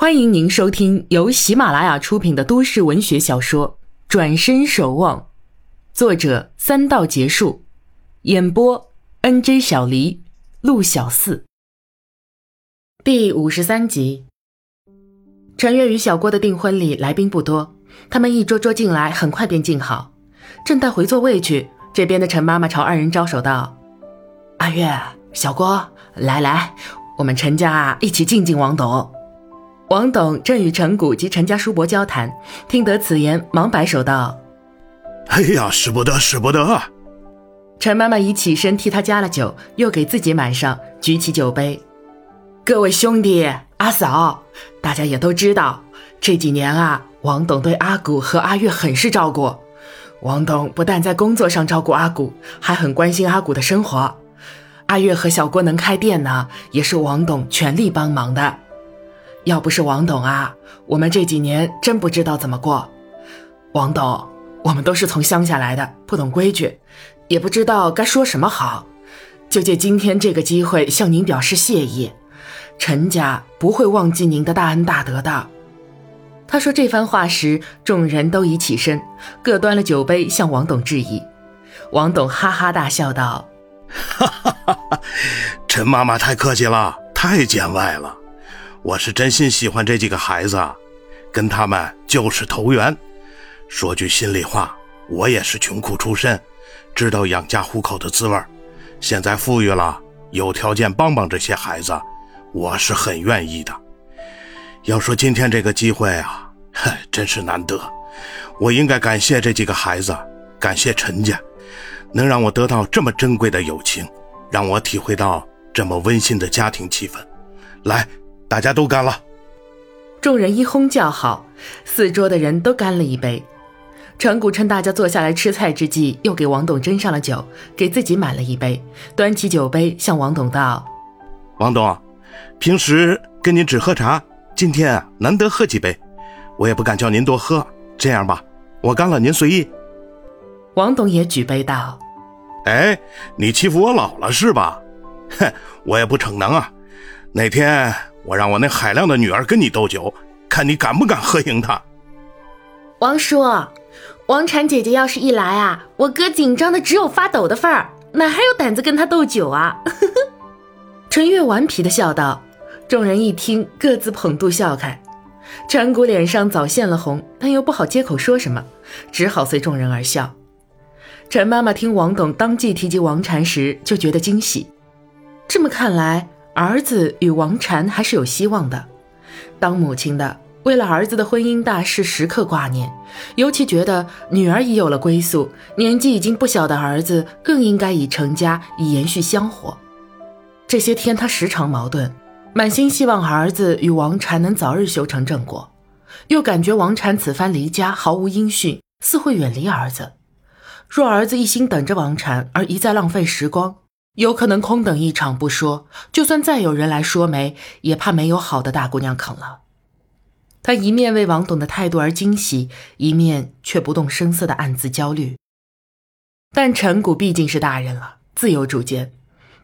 欢迎您收听由喜马拉雅出品的都市文学小说《转身守望》，作者三道结束，演播 N J 小黎、陆小四。第五十三集。陈月与小郭的订婚礼来宾不多，他们一桌桌进来，很快便敬好。正待回座位去，这边的陈妈妈朝二人招手道：“阿月、小郭，来来，我们陈家一起敬敬王董。”王董正与陈谷及陈家叔伯交谈，听得此言，忙摆手道：“哎呀，使不得，使不得！”陈妈妈已起身替他加了酒，又给自己满上，举起酒杯：“各位兄弟，阿嫂，大家也都知道，这几年啊，王董对阿谷和阿月很是照顾。王董不但在工作上照顾阿谷，还很关心阿谷的生活。阿月和小郭能开店呢，也是王董全力帮忙的。”要不是王董啊，我们这几年真不知道怎么过。王董，我们都是从乡下来的，不懂规矩，也不知道该说什么好，就借今天这个机会向您表示谢意。陈家不会忘记您的大恩大德的。他说这番话时，众人都已起身，各端了酒杯向王董致意。王董哈哈大笑道：“哈哈哈哈，陈妈妈太客气了，太见外了。”我是真心喜欢这几个孩子，跟他们就是投缘。说句心里话，我也是穷苦出身，知道养家糊口的滋味现在富裕了，有条件帮帮这些孩子，我是很愿意的。要说今天这个机会啊，真是难得。我应该感谢这几个孩子，感谢陈家，能让我得到这么珍贵的友情，让我体会到这么温馨的家庭气氛。来。大家都干了，众人一哄叫好，四桌的人都干了一杯。陈谷趁大家坐下来吃菜之际，又给王董斟上了酒，给自己满了一杯，端起酒杯向王董道：“王董，平时跟您只喝茶，今天难得喝几杯，我也不敢叫您多喝。这样吧，我干了，您随意。”王董也举杯道：“哎，你欺负我老了是吧？哼，我也不逞能啊。哪天……”我让我那海量的女儿跟你斗酒，看你敢不敢喝赢她。王叔，王婵姐姐要是一来啊，我哥紧张的只有发抖的份儿，哪还有胆子跟她斗酒啊？陈月顽皮的笑道。众人一听，各自捧肚笑开。陈谷脸上早现了红，但又不好接口说什么，只好随众人而笑。陈妈妈听王董当即提及王婵时，就觉得惊喜。这么看来。儿子与王禅还是有希望的。当母亲的为了儿子的婚姻大事时刻挂念，尤其觉得女儿已有了归宿，年纪已经不小的儿子更应该已成家，以延续香火。这些天他时常矛盾，满心希望儿子与王禅能早日修成正果，又感觉王禅此番离家毫无音讯，似会远离儿子。若儿子一心等着王禅而一再浪费时光。有可能空等一场不说，就算再有人来说媒，也怕没有好的大姑娘啃了。他一面为王董的态度而惊喜，一面却不动声色的暗自焦虑。但陈谷毕竟是大人了，自有主见，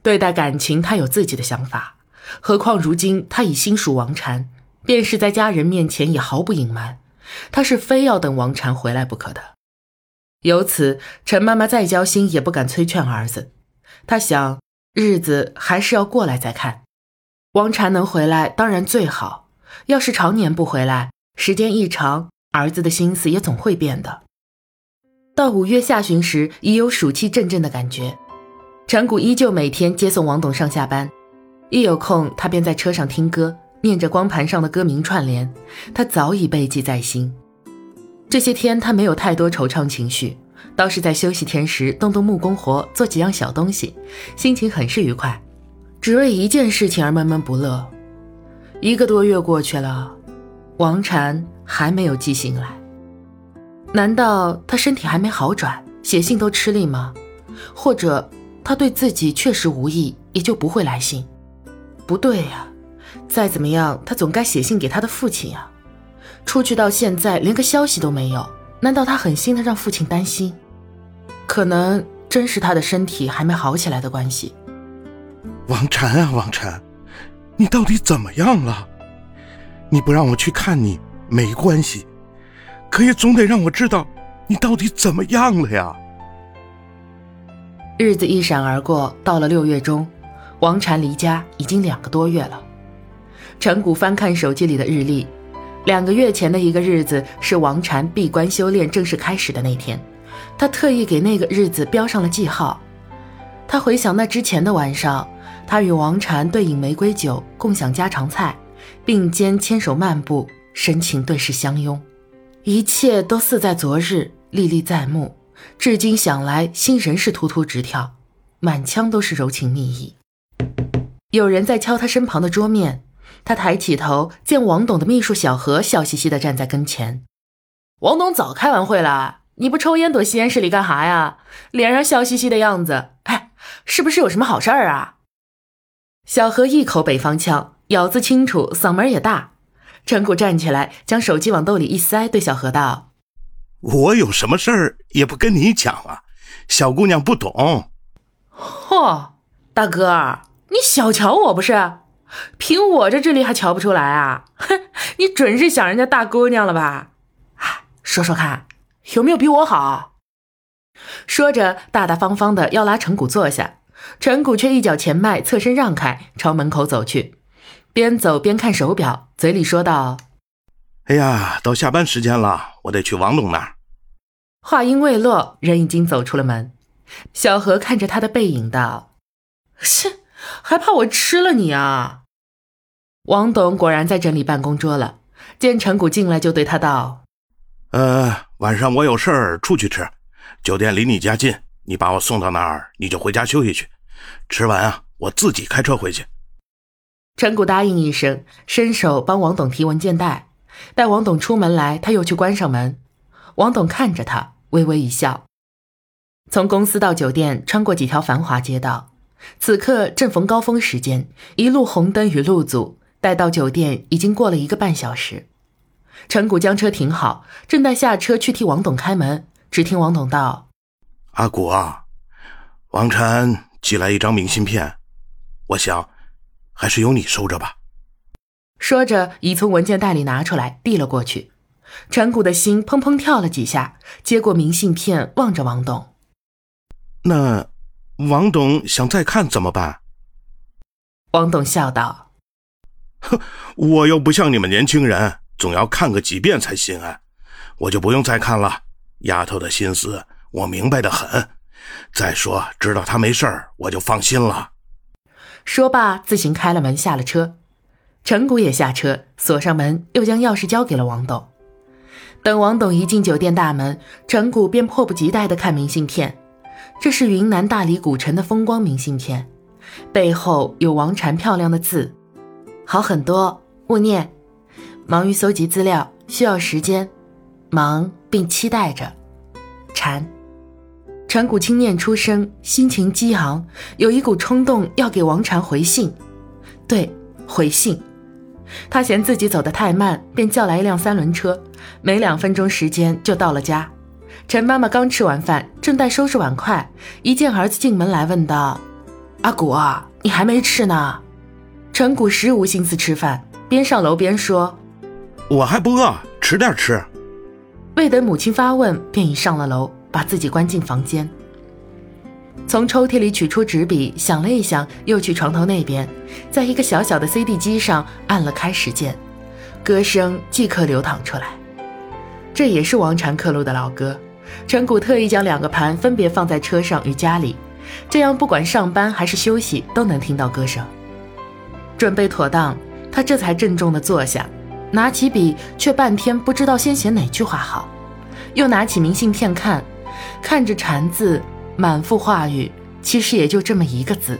对待感情他有自己的想法。何况如今他已心属王禅，便是在家人面前也毫不隐瞒，他是非要等王禅回来不可的。由此，陈妈妈再焦心也不敢催劝儿子。他想，日子还是要过来再看。王禅能回来当然最好，要是常年不回来，时间一长，儿子的心思也总会变的。到五月下旬时，已有暑气阵阵的感觉。陈谷依旧每天接送王董上下班，一有空，他便在车上听歌，念着光盘上的歌名串联，他早已背记在心。这些天，他没有太多惆怅情绪。倒是在休息天时动动木工活，做几样小东西，心情很是愉快。只为一件事情而闷闷不乐。一个多月过去了，王禅还没有寄信来。难道他身体还没好转，写信都吃力吗？或者他对自己确实无意，也就不会来信？不对呀，再怎么样，他总该写信给他的父亲呀。出去到现在，连个消息都没有。难道他狠心的让父亲担心？可能真是他的身体还没好起来的关系。王禅啊，王禅，你到底怎么样了？你不让我去看你没关系，可也总得让我知道你到底怎么样了呀。日子一闪而过，到了六月中，王禅离家已经两个多月了。陈谷翻看手机里的日历，两个月前的一个日子是王禅闭关修炼正式开始的那天，他特意给那个日子标上了记号。他回想那之前的晚上，他与王禅对饮玫瑰酒，共享家常菜，并肩牵手漫步，深情顿时相拥，一切都似在昨日，历历在目。至今想来，心仍是突突直跳，满腔都是柔情蜜意。有人在敲他身旁的桌面，他抬起头，见王董的秘书小何笑嘻嘻地站在跟前。王董早开完会了，你不抽烟躲吸烟室里干哈呀？脸上笑嘻嘻的样子，哎，是不是有什么好事儿啊？小何一口北方腔，咬字清楚，嗓门也大。陈谷站起来，将手机往兜里一塞，对小何道。我有什么事儿也不跟你讲啊，小姑娘不懂。嚯，大哥，你小瞧我不是？凭我这智力还瞧不出来啊？哼，你准是想人家大姑娘了吧？哎，说说看，有没有比我好？说着，大大方方的要拉陈谷坐下，陈谷却一脚前迈，侧身让开，朝门口走去，边走边看手表，嘴里说道：“哎呀，到下班时间了，我得去王董那儿。”话音未落，人已经走出了门。小何看着他的背影道：“切，还怕我吃了你啊？”王董果然在整理办公桌了，见陈谷进来，就对他道：“呃，晚上我有事儿出去吃，酒店离你家近，你把我送到那儿，你就回家休息去。吃完啊，我自己开车回去。”陈谷答应一声，伸手帮王董提文件袋。待王董出门来，他又去关上门。王董看着他。微微一笑，从公司到酒店，穿过几条繁华街道。此刻正逢高峰时间，一路红灯与路阻。待到酒店，已经过了一个半小时。陈谷将车停好，正待下车去替王董开门，只听王董道：“阿谷啊，王禅寄来一张明信片，我想，还是由你收着吧。”说着，已从文件袋里拿出来，递了过去。陈谷的心砰砰跳了几下，接过明信片，望着王董。那王董想再看怎么办？王董笑道：“哼，哼 我又不像你们年轻人，总要看个几遍才心安。我就不用再看了。丫头的心思我明白的很。再说，知道她没事儿，我就放心了。”说罢，自行开了门，下了车。陈谷也下车，锁上门，又将钥匙交给了王董。等王董一进酒店大门，陈谷便迫不及待地看明信片。这是云南大理古城的风光明信片，背后有王禅漂亮的字，好很多。勿念，忙于搜集资料，需要时间，忙并期待着。禅，陈谷轻念出声，心情激昂，有一股冲动要给王禅回信。对，回信。他嫌自己走得太慢，便叫来一辆三轮车，没两分钟时间就到了家。陈妈妈刚吃完饭，正在收拾碗筷，一见儿子进门来，问道：“阿谷，你还没吃呢？”陈谷实无心思吃饭，边上楼边说：“我还不饿，迟点吃。”未等母亲发问，便已上了楼，把自己关进房间。从抽屉里取出纸笔，想了一想，又去床头那边，在一个小小的 CD 机上按了开始键，歌声即刻流淌出来。这也是王禅刻录的老歌。陈谷特意将两个盘分别放在车上与家里，这样不管上班还是休息都能听到歌声。准备妥当，他这才郑重地坐下，拿起笔，却半天不知道先写哪句话好，又拿起明信片看，看着禅字。满腹话语，其实也就这么一个字。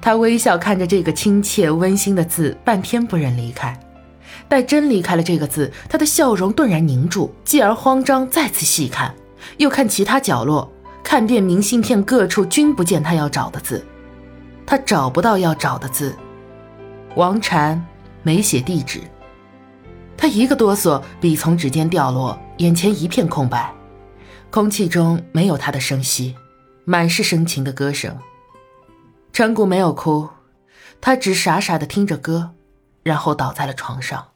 他微笑看着这个亲切温馨的字，半天不忍离开。待真离开了这个字，他的笑容顿然凝住，继而慌张，再次细看，又看其他角落，看遍明信片各处，均不见他要找的字。他找不到要找的字。王禅没写地址。他一个哆嗦，笔从指尖掉落，眼前一片空白。空气中没有他的声息，满是深情的歌声。陈谷没有哭，他只傻傻的听着歌，然后倒在了床上。